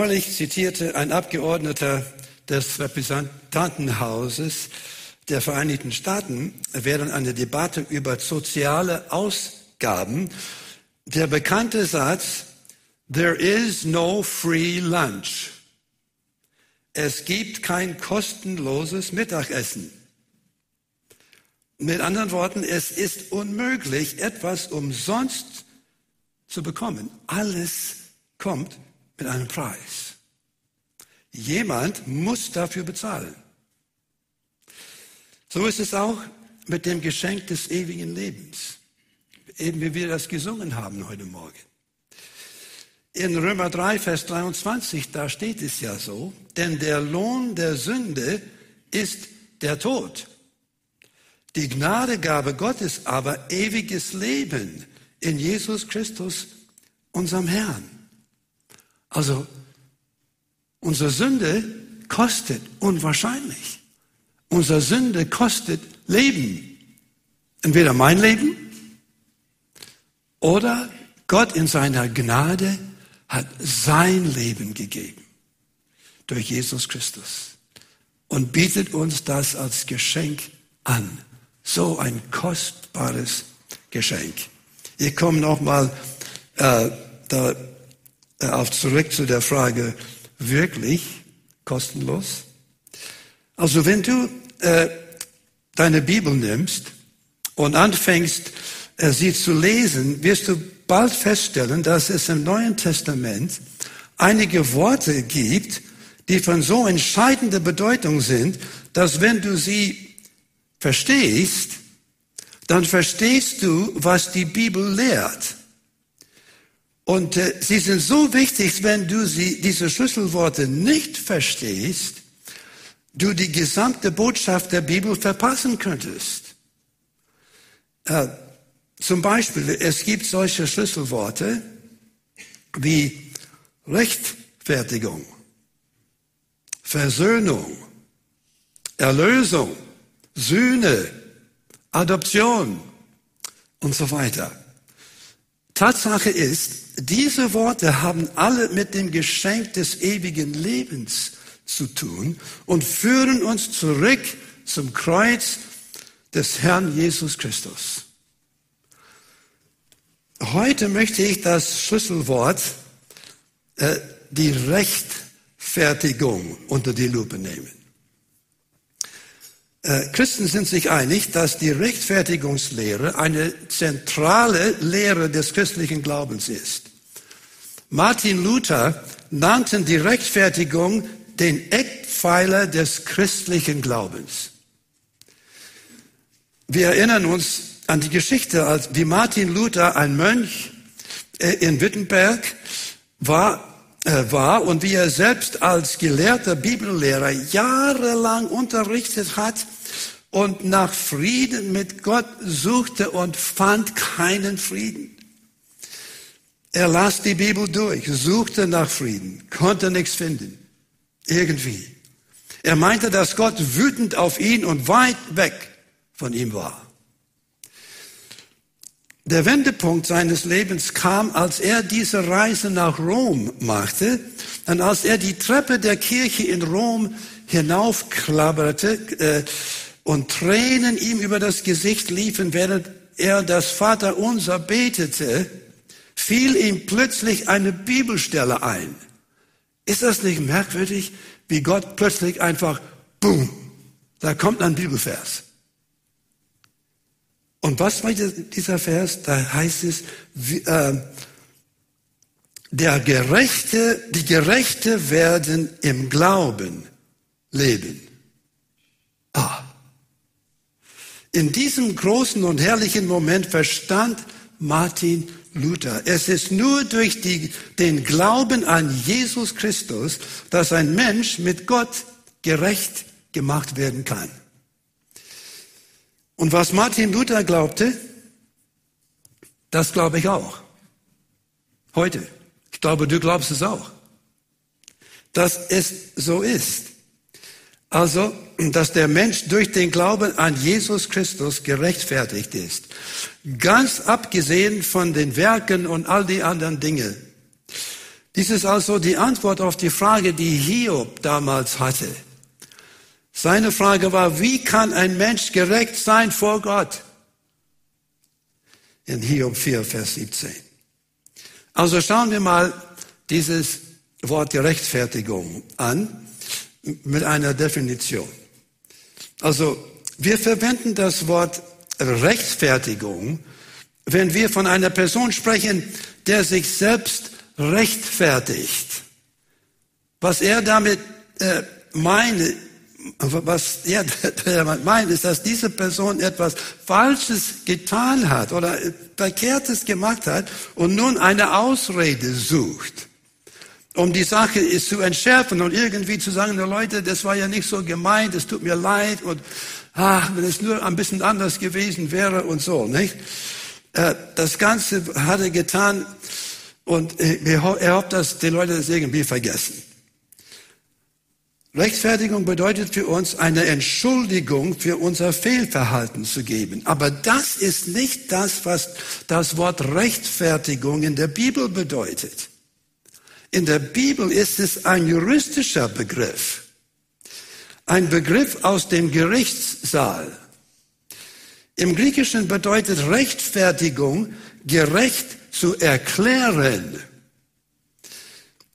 Neulich zitierte ein Abgeordneter des Repräsentantenhauses der Vereinigten Staaten während einer Debatte über soziale Ausgaben der bekannte Satz, There is no free lunch. Es gibt kein kostenloses Mittagessen. Mit anderen Worten, es ist unmöglich, etwas umsonst zu bekommen. Alles kommt mit einem Preis. Jemand muss dafür bezahlen. So ist es auch mit dem Geschenk des ewigen Lebens. Eben wie wir das gesungen haben heute Morgen. In Römer 3, Vers 23, da steht es ja so, denn der Lohn der Sünde ist der Tod. Die Gnadegabe Gottes aber ewiges Leben in Jesus Christus, unserem Herrn. Also, unsere Sünde kostet unwahrscheinlich. Unsere Sünde kostet Leben. Entweder mein Leben oder Gott in seiner Gnade hat sein Leben gegeben durch Jesus Christus und bietet uns das als Geschenk an. So ein kostbares Geschenk. Ich komme nochmal äh, da, äh, auf zurück zu der Frage, wirklich kostenlos? Also wenn du äh, deine Bibel nimmst und anfängst, äh, sie zu lesen, wirst du bald feststellen, dass es im Neuen Testament einige Worte gibt, die von so entscheidender Bedeutung sind, dass wenn du sie verstehst, dann verstehst du, was die Bibel lehrt. Und äh, sie sind so wichtig, wenn du sie, diese Schlüsselworte nicht verstehst, du die gesamte Botschaft der Bibel verpassen könntest. Äh, zum Beispiel, es gibt solche Schlüsselworte wie Rechtfertigung, Versöhnung, Erlösung, Sühne, Adoption und so weiter. Tatsache ist, diese Worte haben alle mit dem Geschenk des ewigen Lebens zu tun und führen uns zurück zum Kreuz des Herrn Jesus Christus. Heute möchte ich das Schlüsselwort, äh, die Rechtfertigung unter die Lupe nehmen. Äh, Christen sind sich einig, dass die Rechtfertigungslehre eine zentrale Lehre des christlichen Glaubens ist. Martin Luther nannte die Rechtfertigung den Eckpfeiler des christlichen Glaubens. Wir erinnern uns an die Geschichte, als wie Martin Luther, ein Mönch äh, in Wittenberg, war, äh, war und wie er selbst als gelehrter Bibellehrer jahrelang unterrichtet hat und nach Frieden mit Gott suchte und fand keinen Frieden. Er las die Bibel durch, suchte nach Frieden, konnte nichts finden. Irgendwie. Er meinte, dass Gott wütend auf ihn und weit weg von ihm war. Der Wendepunkt seines Lebens kam, als er diese Reise nach Rom machte und als er die Treppe der Kirche in Rom hinaufklapperte äh, und Tränen ihm über das Gesicht liefen, während er das Vaterunser betete, fiel ihm plötzlich eine Bibelstelle ein. Ist das nicht merkwürdig, wie Gott plötzlich einfach, boom, da kommt ein Bibelvers. Und was war dieser Vers? Da heißt es, äh, der Gerechte, die Gerechte werden im Glauben leben. Ah. In diesem großen und herrlichen Moment verstand Martin Luther. Es ist nur durch die, den Glauben an Jesus Christus, dass ein Mensch mit Gott gerecht gemacht werden kann. Und was Martin Luther glaubte, das glaube ich auch. Heute. Ich glaube, du glaubst es auch. Dass es so ist. Also, dass der Mensch durch den Glauben an Jesus Christus gerechtfertigt ist. Ganz abgesehen von den Werken und all die anderen Dinge. Dies ist also die Antwort auf die Frage, die Hiob damals hatte. Seine Frage war, wie kann ein Mensch gerecht sein vor Gott? In Hiob 4, Vers 17. Also schauen wir mal dieses Wort Rechtfertigung an mit einer Definition. Also wir verwenden das Wort Rechtfertigung, wenn wir von einer Person sprechen, der sich selbst rechtfertigt. Was er damit äh, meine, was er damit meint, ist, dass diese Person etwas Falsches getan hat oder Verkehrtes gemacht hat und nun eine Ausrede sucht um die Sache ist zu entschärfen und irgendwie zu sagen, Leute, das war ja nicht so gemeint, es tut mir leid und ach, wenn es nur ein bisschen anders gewesen wäre und so, nicht? Äh, das Ganze hat er getan und er hofft, dass die Leute das irgendwie vergessen. Rechtfertigung bedeutet für uns eine Entschuldigung für unser Fehlverhalten zu geben. Aber das ist nicht das, was das Wort Rechtfertigung in der Bibel bedeutet. In der Bibel ist es ein juristischer Begriff, ein Begriff aus dem Gerichtssaal. Im Griechischen bedeutet Rechtfertigung gerecht zu erklären.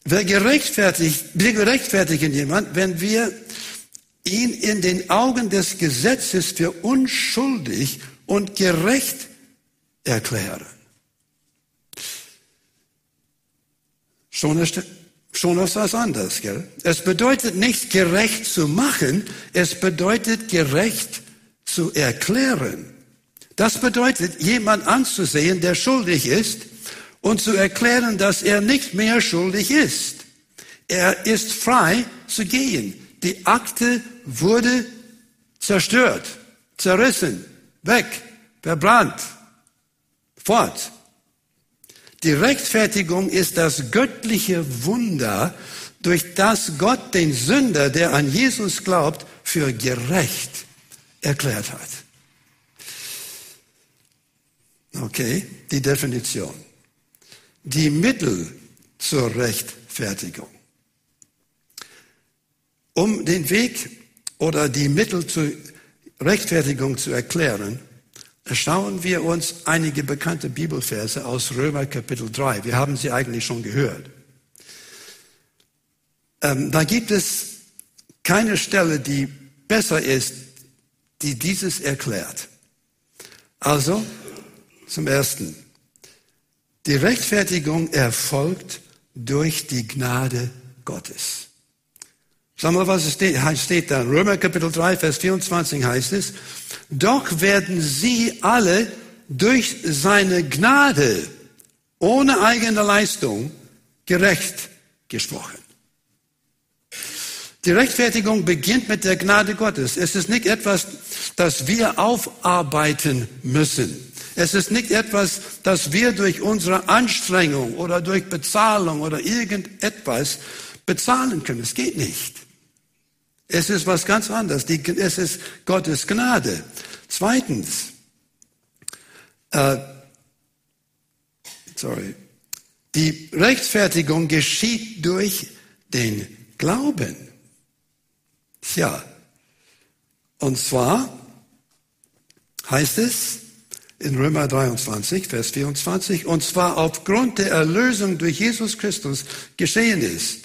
Wir, gerechtfertigt, wir gerechtfertigen jemand, wenn wir ihn in den Augen des Gesetzes für unschuldig und gerecht erklären. Schon ist, schon ist das anders, gell? Es bedeutet nicht gerecht zu machen, es bedeutet gerecht zu erklären. Das bedeutet, jemand anzusehen, der schuldig ist und zu erklären, dass er nicht mehr schuldig ist. Er ist frei zu gehen. Die Akte wurde zerstört, zerrissen, weg, verbrannt, fort. Die Rechtfertigung ist das göttliche Wunder, durch das Gott den Sünder, der an Jesus glaubt, für gerecht erklärt hat. Okay, die Definition. Die Mittel zur Rechtfertigung. Um den Weg oder die Mittel zur Rechtfertigung zu erklären, schauen wir uns einige bekannte Bibelverse aus Römer Kapitel 3. Wir haben sie eigentlich schon gehört. Ähm, da gibt es keine Stelle, die besser ist, die dieses erklärt. Also, zum Ersten, die Rechtfertigung erfolgt durch die Gnade Gottes. Schau mal, was steht, steht da. Römer Kapitel 3, Vers 24 heißt es, doch werden sie alle durch seine Gnade ohne eigene Leistung gerecht gesprochen. Die Rechtfertigung beginnt mit der Gnade Gottes. Es ist nicht etwas, das wir aufarbeiten müssen. Es ist nicht etwas, das wir durch unsere Anstrengung oder durch Bezahlung oder irgendetwas bezahlen können. Es geht nicht. Es ist was ganz anderes. Die, es ist Gottes Gnade. Zweitens, äh, sorry, die Rechtfertigung geschieht durch den Glauben. Tja, und zwar heißt es in Römer 23, Vers 24, und zwar aufgrund der Erlösung durch Jesus Christus geschehen ist.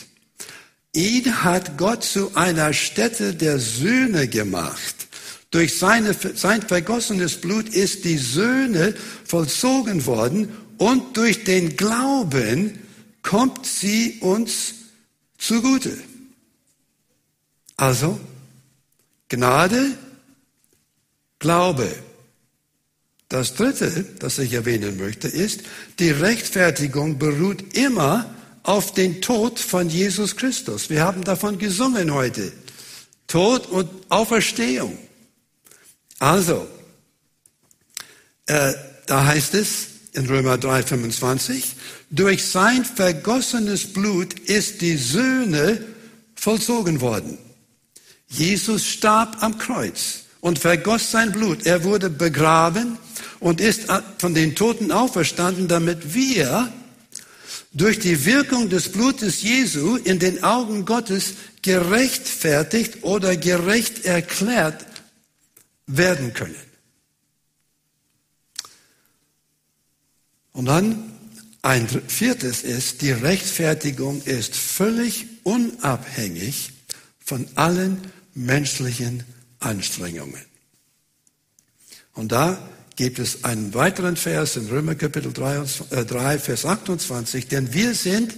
Ihn hat Gott zu einer Stätte der Söhne gemacht. Durch seine, sein vergossenes Blut ist die Söhne vollzogen worden und durch den Glauben kommt sie uns zugute. Also, Gnade, Glaube. Das dritte, das ich erwähnen möchte, ist, die Rechtfertigung beruht immer auf den Tod von Jesus Christus. Wir haben davon gesungen heute. Tod und Auferstehung. Also, äh, da heißt es in Römer 3, 25, durch sein vergossenes Blut ist die Söhne vollzogen worden. Jesus starb am Kreuz und vergoss sein Blut. Er wurde begraben und ist von den Toten auferstanden, damit wir durch die Wirkung des Blutes Jesu in den Augen Gottes gerechtfertigt oder gerecht erklärt werden können. Und dann ein viertes ist, die Rechtfertigung ist völlig unabhängig von allen menschlichen Anstrengungen. Und da gibt es einen weiteren Vers in Römer Kapitel 3, 3, Vers 28, denn wir sind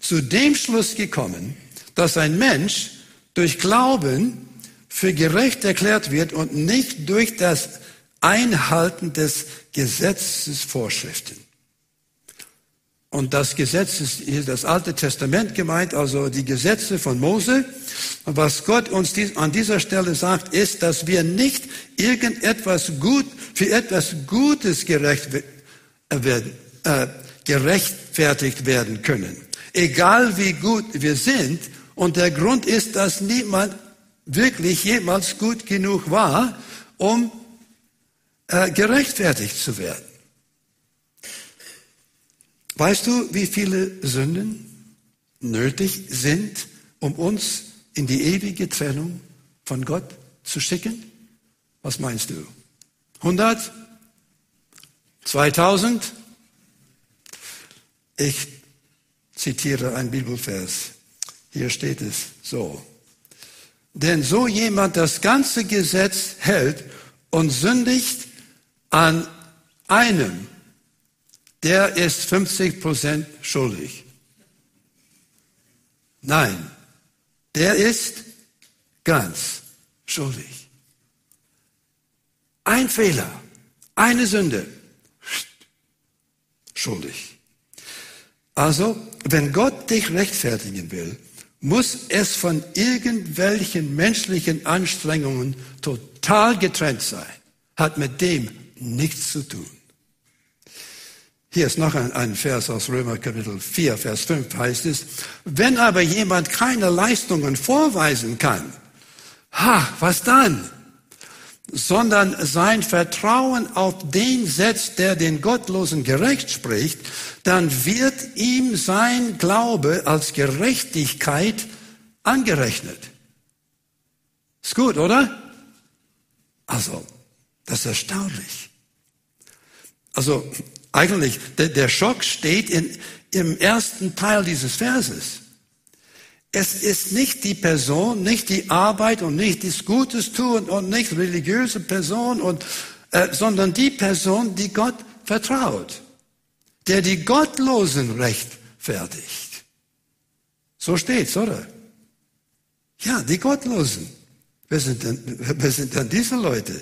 zu dem Schluss gekommen, dass ein Mensch durch Glauben für gerecht erklärt wird und nicht durch das Einhalten des Gesetzes Vorschriften. Und das Gesetz ist hier das Alte Testament gemeint, also die Gesetze von Mose. Und was Gott uns an dieser Stelle sagt, ist, dass wir nicht irgendetwas gut, für etwas Gutes gerecht werden, äh, gerechtfertigt werden können. Egal wie gut wir sind. Und der Grund ist, dass niemand wirklich jemals gut genug war, um äh, gerechtfertigt zu werden. Weißt du, wie viele Sünden nötig sind, um uns in die ewige Trennung von Gott zu schicken? Was meinst du? 100? 2000? Ich zitiere ein Bibelvers. Hier steht es so. Denn so jemand das ganze Gesetz hält und sündigt an einem der ist 50 Prozent schuldig. Nein, der ist ganz schuldig. Ein Fehler, eine Sünde, schuldig. Also, wenn Gott dich rechtfertigen will, muss es von irgendwelchen menschlichen Anstrengungen total getrennt sein. Hat mit dem nichts zu tun. Hier ist noch ein, ein, Vers aus Römer Kapitel 4, Vers 5 heißt es, wenn aber jemand keine Leistungen vorweisen kann, ha, was dann? Sondern sein Vertrauen auf den setzt, der den Gottlosen gerecht spricht, dann wird ihm sein Glaube als Gerechtigkeit angerechnet. Ist gut, oder? Also, das ist erstaunlich. Also, eigentlich, der, der Schock steht in, im ersten Teil dieses Verses. Es ist nicht die Person, nicht die Arbeit und nicht das Gutes tun und nicht religiöse Person und, äh, sondern die Person, die Gott vertraut, der die Gottlosen rechtfertigt. So steht's, oder? Ja, die Gottlosen. Wer sind denn, wer sind denn diese Leute?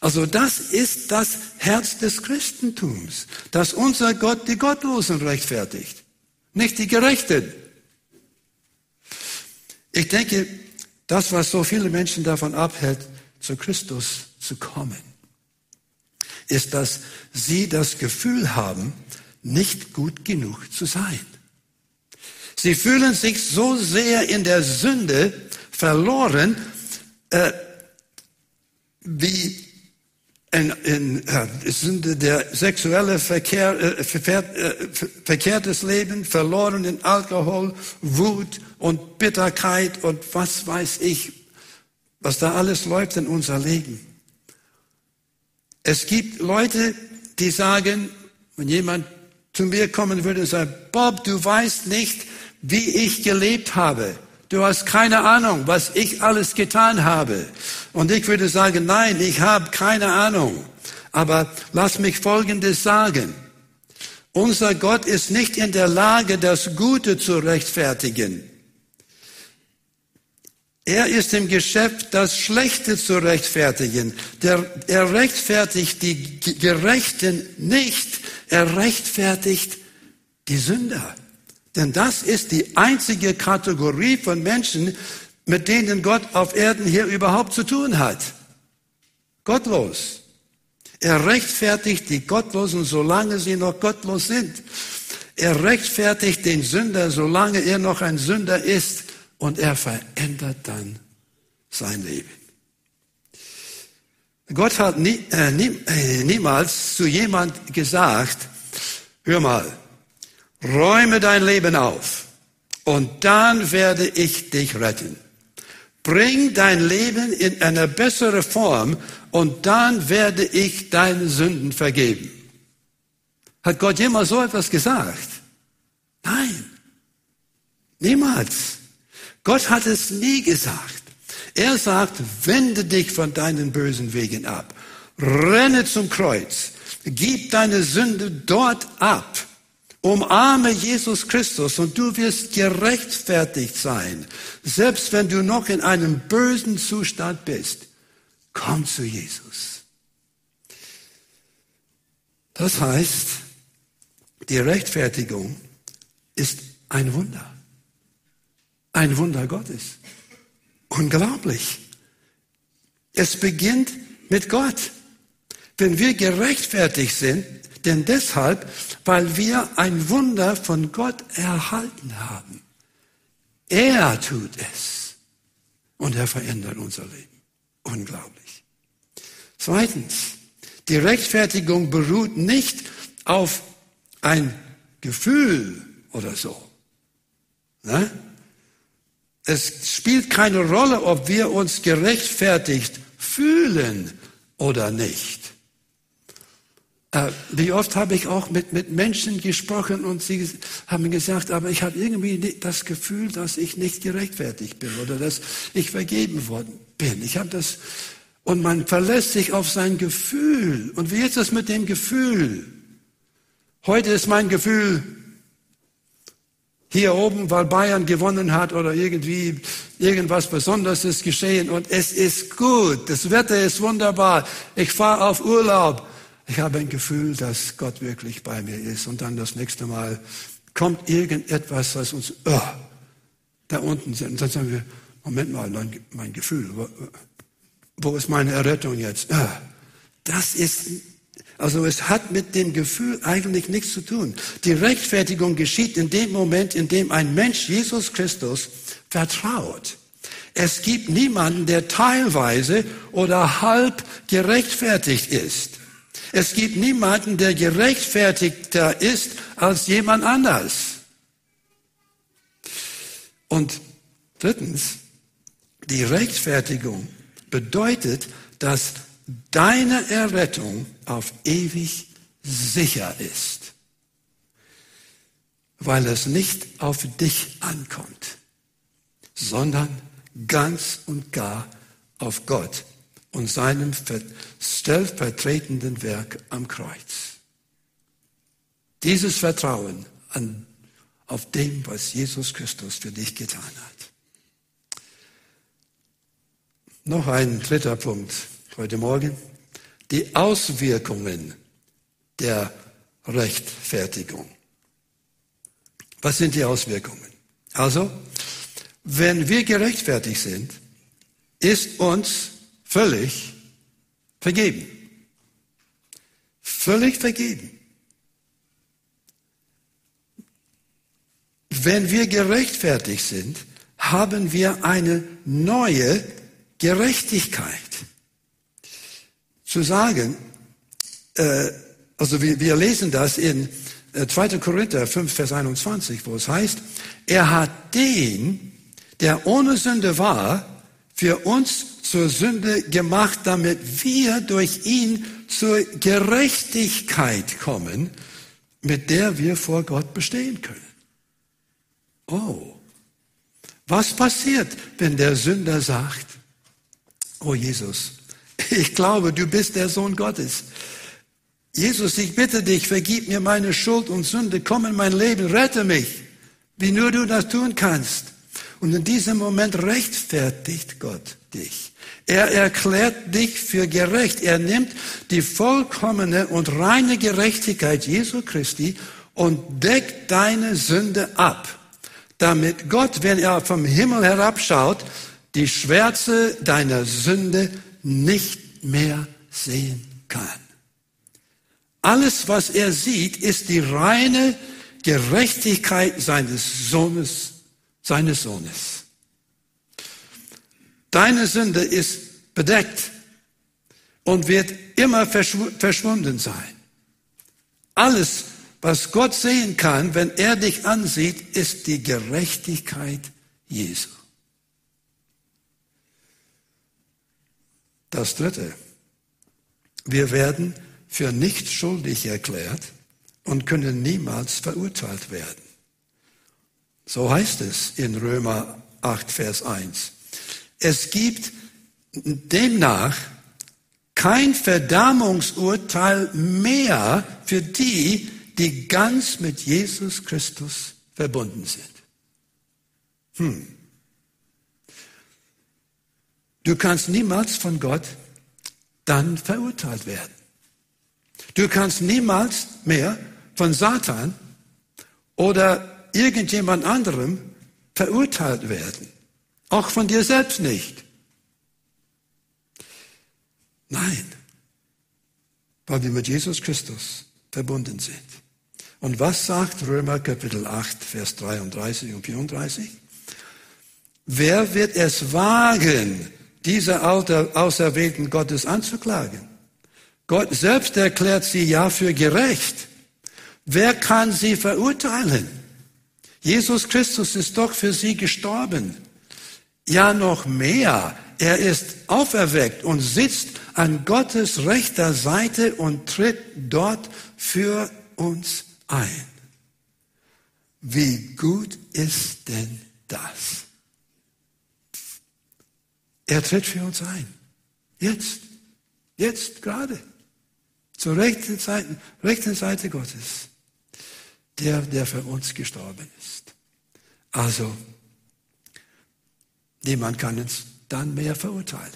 Also das ist das Herz des Christentums, dass unser Gott die Gottlosen rechtfertigt, nicht die Gerechten. Ich denke, das, was so viele Menschen davon abhält, zu Christus zu kommen, ist, dass sie das Gefühl haben, nicht gut genug zu sein. Sie fühlen sich so sehr in der Sünde verloren, äh, wie in, in äh, Sünde der sexuelle Verkehr, äh, ver, äh, verkehrtes Leben, verloren in Alkohol, Wut und Bitterkeit und was weiß ich, was da alles läuft in unser Leben. Es gibt Leute, die sagen, wenn jemand zu mir kommen würde und sagt, Bob, du weißt nicht, wie ich gelebt habe. Du hast keine Ahnung, was ich alles getan habe. Und ich würde sagen, nein, ich habe keine Ahnung. Aber lass mich Folgendes sagen. Unser Gott ist nicht in der Lage, das Gute zu rechtfertigen. Er ist im Geschäft, das Schlechte zu rechtfertigen. Der, er rechtfertigt die Gerechten nicht. Er rechtfertigt die Sünder. Denn das ist die einzige Kategorie von Menschen, mit denen Gott auf Erden hier überhaupt zu tun hat. Gottlos. Er rechtfertigt die Gottlosen, solange sie noch gottlos sind. Er rechtfertigt den Sünder, solange er noch ein Sünder ist. Und er verändert dann sein Leben. Gott hat nie, äh, nie, äh, niemals zu jemand gesagt, hör mal, räume dein Leben auf und dann werde ich dich retten. Bring dein Leben in eine bessere Form und dann werde ich deine Sünden vergeben. Hat Gott jemals so etwas gesagt? Nein, niemals. Gott hat es nie gesagt. Er sagt, wende dich von deinen bösen Wegen ab. Renne zum Kreuz. Gib deine Sünde dort ab. Umarme Jesus Christus und du wirst gerechtfertigt sein, selbst wenn du noch in einem bösen Zustand bist. Komm zu Jesus. Das heißt, die Rechtfertigung ist ein Wunder. Ein Wunder Gottes. Unglaublich. Es beginnt mit Gott. Wenn wir gerechtfertigt sind, denn deshalb, weil wir ein Wunder von Gott erhalten haben. Er tut es und er verändert unser Leben. Unglaublich. Zweitens, die Rechtfertigung beruht nicht auf ein Gefühl oder so. Ne? Es spielt keine Rolle, ob wir uns gerechtfertigt fühlen oder nicht. Äh, wie oft habe ich auch mit, mit Menschen gesprochen und sie haben gesagt, aber ich habe irgendwie das Gefühl, dass ich nicht gerechtfertigt bin oder dass ich vergeben worden bin. Ich habe das, und man verlässt sich auf sein Gefühl. Und wie ist das mit dem Gefühl? Heute ist mein Gefühl hier oben, weil Bayern gewonnen hat oder irgendwie irgendwas Besonderes ist geschehen und es ist gut. Das Wetter ist wunderbar. Ich fahre auf Urlaub. Ich habe ein Gefühl, dass Gott wirklich bei mir ist. Und dann das nächste Mal kommt irgendetwas, was uns oh, da unten sind. Und dann sagen wir, Moment mal, mein, Gefühl, wo, wo, ist meine Errettung jetzt? Oh, das ist, also es hat mit dem Gefühl eigentlich nichts zu tun. Die Rechtfertigung geschieht in dem Moment, in dem ein Mensch Jesus Christus vertraut. Es gibt niemanden, der teilweise oder halb gerechtfertigt ist. Es gibt niemanden, der gerechtfertigter ist als jemand anders. Und drittens, die Rechtfertigung bedeutet, dass deine Errettung auf ewig sicher ist, weil es nicht auf dich ankommt, sondern ganz und gar auf Gott und seinem stellvertretenden Werk am Kreuz. Dieses Vertrauen an, auf dem, was Jesus Christus für dich getan hat. Noch ein dritter Punkt heute Morgen. Die Auswirkungen der Rechtfertigung. Was sind die Auswirkungen? Also, wenn wir gerechtfertigt sind, ist uns völlig vergeben. Völlig vergeben. Wenn wir gerechtfertigt sind, haben wir eine neue Gerechtigkeit. Zu sagen, äh, also wir, wir lesen das in äh, 2. Korinther 5, Vers 21, wo es heißt, er hat den, der ohne Sünde war, für uns zur Sünde gemacht, damit wir durch ihn zur Gerechtigkeit kommen, mit der wir vor Gott bestehen können. Oh, was passiert, wenn der Sünder sagt, oh Jesus, ich glaube, du bist der Sohn Gottes. Jesus, ich bitte dich, vergib mir meine Schuld und Sünde, komm in mein Leben, rette mich, wie nur du das tun kannst. Und in diesem Moment rechtfertigt Gott dich. Er erklärt dich für gerecht. Er nimmt die vollkommene und reine Gerechtigkeit Jesu Christi und deckt deine Sünde ab, damit Gott, wenn er vom Himmel herabschaut, die Schwärze deiner Sünde nicht mehr sehen kann. Alles, was er sieht, ist die reine Gerechtigkeit seines Sohnes, seines Sohnes. Deine Sünde ist bedeckt und wird immer verschwunden sein. Alles, was Gott sehen kann, wenn er dich ansieht, ist die Gerechtigkeit Jesu. Das Dritte. Wir werden für nicht schuldig erklärt und können niemals verurteilt werden. So heißt es in Römer 8, Vers 1. Es gibt demnach kein Verdammungsurteil mehr für die, die ganz mit Jesus Christus verbunden sind. Hm. Du kannst niemals von Gott dann verurteilt werden. Du kannst niemals mehr von Satan oder irgendjemand anderem verurteilt werden. Auch von dir selbst nicht. Nein, weil wir mit Jesus Christus verbunden sind. Und was sagt Römer Kapitel 8, Vers 33 und 34? Wer wird es wagen, diese Auserwählten Gottes anzuklagen? Gott selbst erklärt sie ja für gerecht. Wer kann sie verurteilen? Jesus Christus ist doch für sie gestorben. Ja, noch mehr. Er ist auferweckt und sitzt an Gottes rechter Seite und tritt dort für uns ein. Wie gut ist denn das? Er tritt für uns ein. Jetzt. Jetzt gerade. Zur rechten Seite, rechten Seite Gottes. Der, der für uns gestorben ist. Also, niemand kann uns dann mehr verurteilen.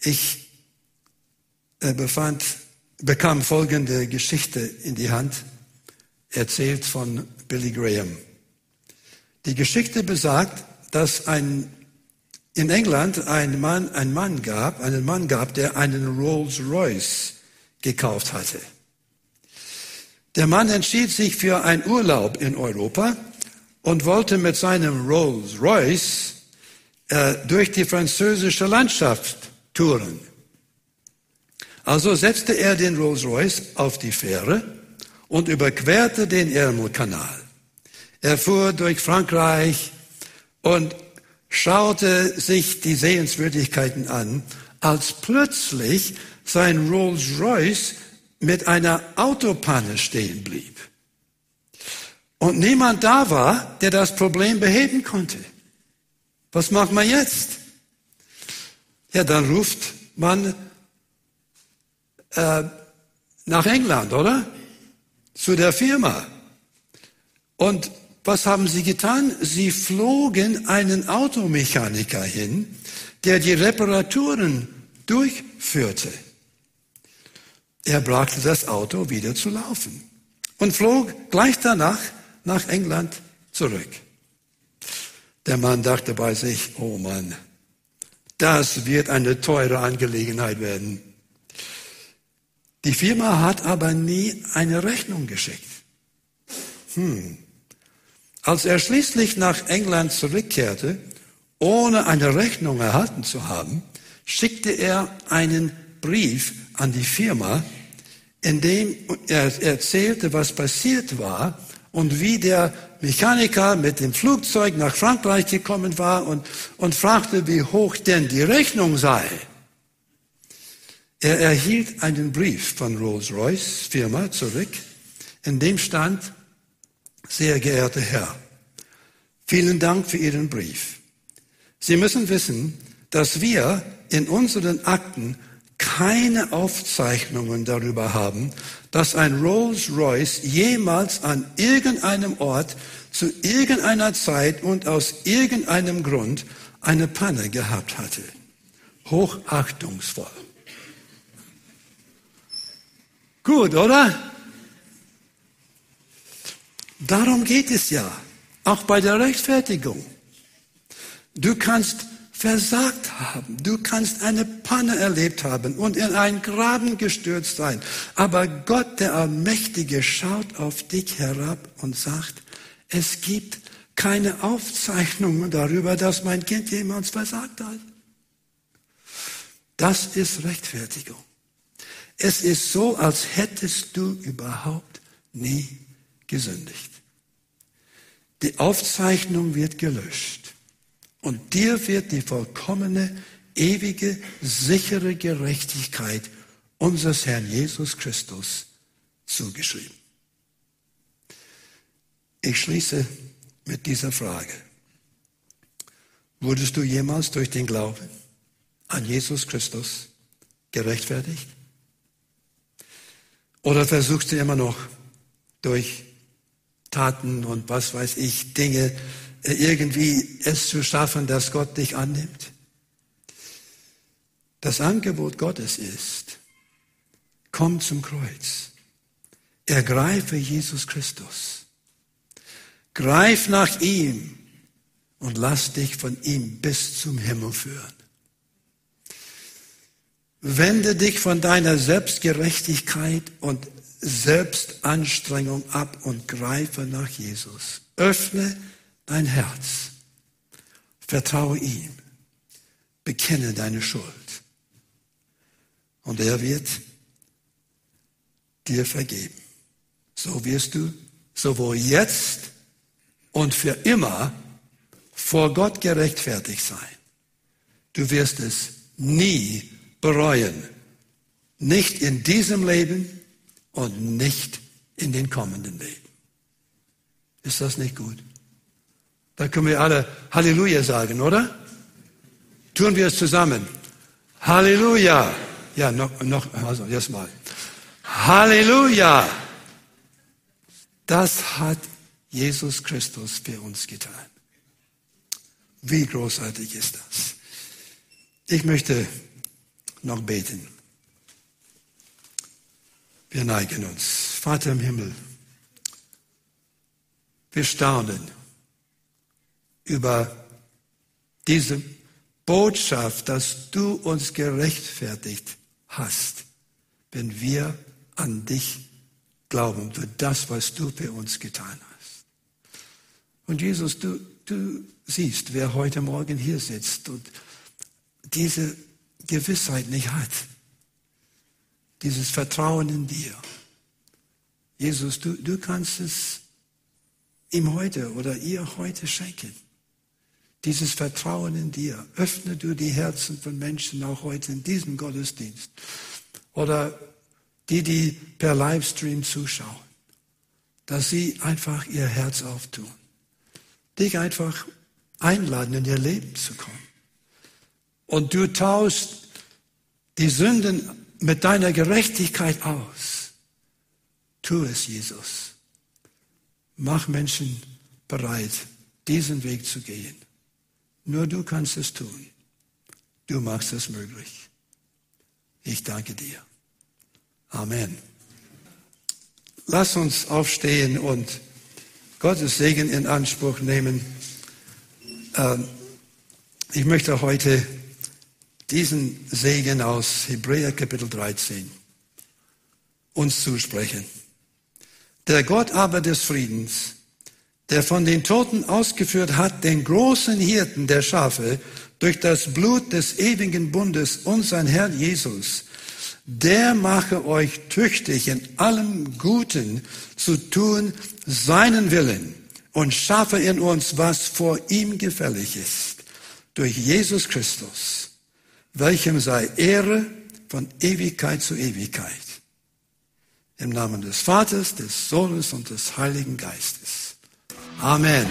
Ich äh, befand, bekam folgende Geschichte in die Hand, erzählt von Billy Graham. Die Geschichte besagt, dass ein, in England ein Mann, ein Mann gab, einen Mann gab, der einen Rolls Royce gekauft hatte. Der Mann entschied sich für einen Urlaub in Europa und wollte mit seinem Rolls Royce äh, durch die französische Landschaft touren. Also setzte er den Rolls Royce auf die Fähre und überquerte den Ärmelkanal. Er fuhr durch Frankreich und schaute sich die Sehenswürdigkeiten an, als plötzlich sein Rolls Royce mit einer Autopanne stehen blieb. Und niemand da war, der das Problem beheben konnte. Was macht man jetzt? Ja, dann ruft man äh, nach England, oder? Zu der Firma. Und was haben sie getan? Sie flogen einen Automechaniker hin, der die Reparaturen durchführte. Er brachte das Auto wieder zu laufen und flog gleich danach nach England zurück. Der Mann dachte bei sich, oh Mann, das wird eine teure Angelegenheit werden. Die Firma hat aber nie eine Rechnung geschickt. Hm. Als er schließlich nach England zurückkehrte, ohne eine Rechnung erhalten zu haben, schickte er einen Brief an die Firma, in dem er erzählte, was passiert war und wie der Mechaniker mit dem Flugzeug nach Frankreich gekommen war und, und fragte, wie hoch denn die Rechnung sei. Er erhielt einen Brief von Rolls-Royce Firma zurück, in dem stand, sehr geehrter Herr, vielen Dank für Ihren Brief. Sie müssen wissen, dass wir in unseren Akten keine Aufzeichnungen darüber haben, dass ein Rolls-Royce jemals an irgendeinem Ort zu irgendeiner Zeit und aus irgendeinem Grund eine Panne gehabt hatte. Hochachtungsvoll. Gut, oder? Darum geht es ja, auch bei der Rechtfertigung. Du kannst versagt haben. Du kannst eine Panne erlebt haben und in einen Graben gestürzt sein. Aber Gott, der Allmächtige, schaut auf dich herab und sagt, es gibt keine Aufzeichnungen darüber, dass mein Kind jemals versagt hat. Das ist Rechtfertigung. Es ist so, als hättest du überhaupt nie gesündigt. Die Aufzeichnung wird gelöscht und dir wird die vollkommene, ewige, sichere Gerechtigkeit unseres Herrn Jesus Christus zugeschrieben. Ich schließe mit dieser Frage. Wurdest du jemals durch den Glauben an Jesus Christus gerechtfertigt? Oder versuchst du immer noch durch Taten und was weiß ich, Dinge irgendwie es zu schaffen, dass Gott dich annimmt? Das Angebot Gottes ist, komm zum Kreuz, ergreife Jesus Christus, greif nach ihm und lass dich von ihm bis zum Himmel führen. Wende dich von deiner Selbstgerechtigkeit und Selbstanstrengung ab und greife nach Jesus. Öffne dein Herz. Vertraue ihm. Bekenne deine Schuld. Und er wird dir vergeben. So wirst du sowohl jetzt und für immer vor Gott gerechtfertigt sein. Du wirst es nie bereuen. Nicht in diesem Leben und nicht in den kommenden Leben. Ist das nicht gut? Da können wir alle Halleluja sagen, oder? Tun wir es zusammen. Halleluja. Ja, noch, noch also jetzt mal. Halleluja. Das hat Jesus Christus für uns getan. Wie großartig ist das? Ich möchte noch beten. Wir neigen uns. Vater im Himmel, wir staunen über diese Botschaft, dass du uns gerechtfertigt hast, wenn wir an dich glauben, für das, was du für uns getan hast. Und Jesus, du, du siehst, wer heute Morgen hier sitzt und diese Gewissheit nicht hat, dieses Vertrauen in dir. Jesus, du, du kannst es ihm heute oder ihr heute schenken. Dieses Vertrauen in dir. Öffne du die Herzen von Menschen auch heute in diesem Gottesdienst. Oder die, die per Livestream zuschauen. Dass sie einfach ihr Herz auftun. Dich einfach einladen, in ihr Leben zu kommen. Und du tauschst die Sünden mit deiner Gerechtigkeit aus. Tu es, Jesus. Mach Menschen bereit, diesen Weg zu gehen. Nur du kannst es tun. Du machst es möglich. Ich danke dir. Amen. Lass uns aufstehen und Gottes Segen in Anspruch nehmen. Ähm, ich möchte heute diesen Segen aus Hebräer Kapitel 13 uns zusprechen. Der Gott aber des Friedens, der von den Toten ausgeführt hat, den großen Hirten der Schafe, durch das Blut des ewigen Bundes, unseren Herrn Jesus, der mache euch tüchtig in allem Guten zu tun, seinen Willen und schaffe in uns, was vor ihm gefällig ist, durch Jesus Christus, welchem sei Ehre von Ewigkeit zu Ewigkeit. Im Namen des Vaters, des Sohnes und des Heiligen Geistes. Amen.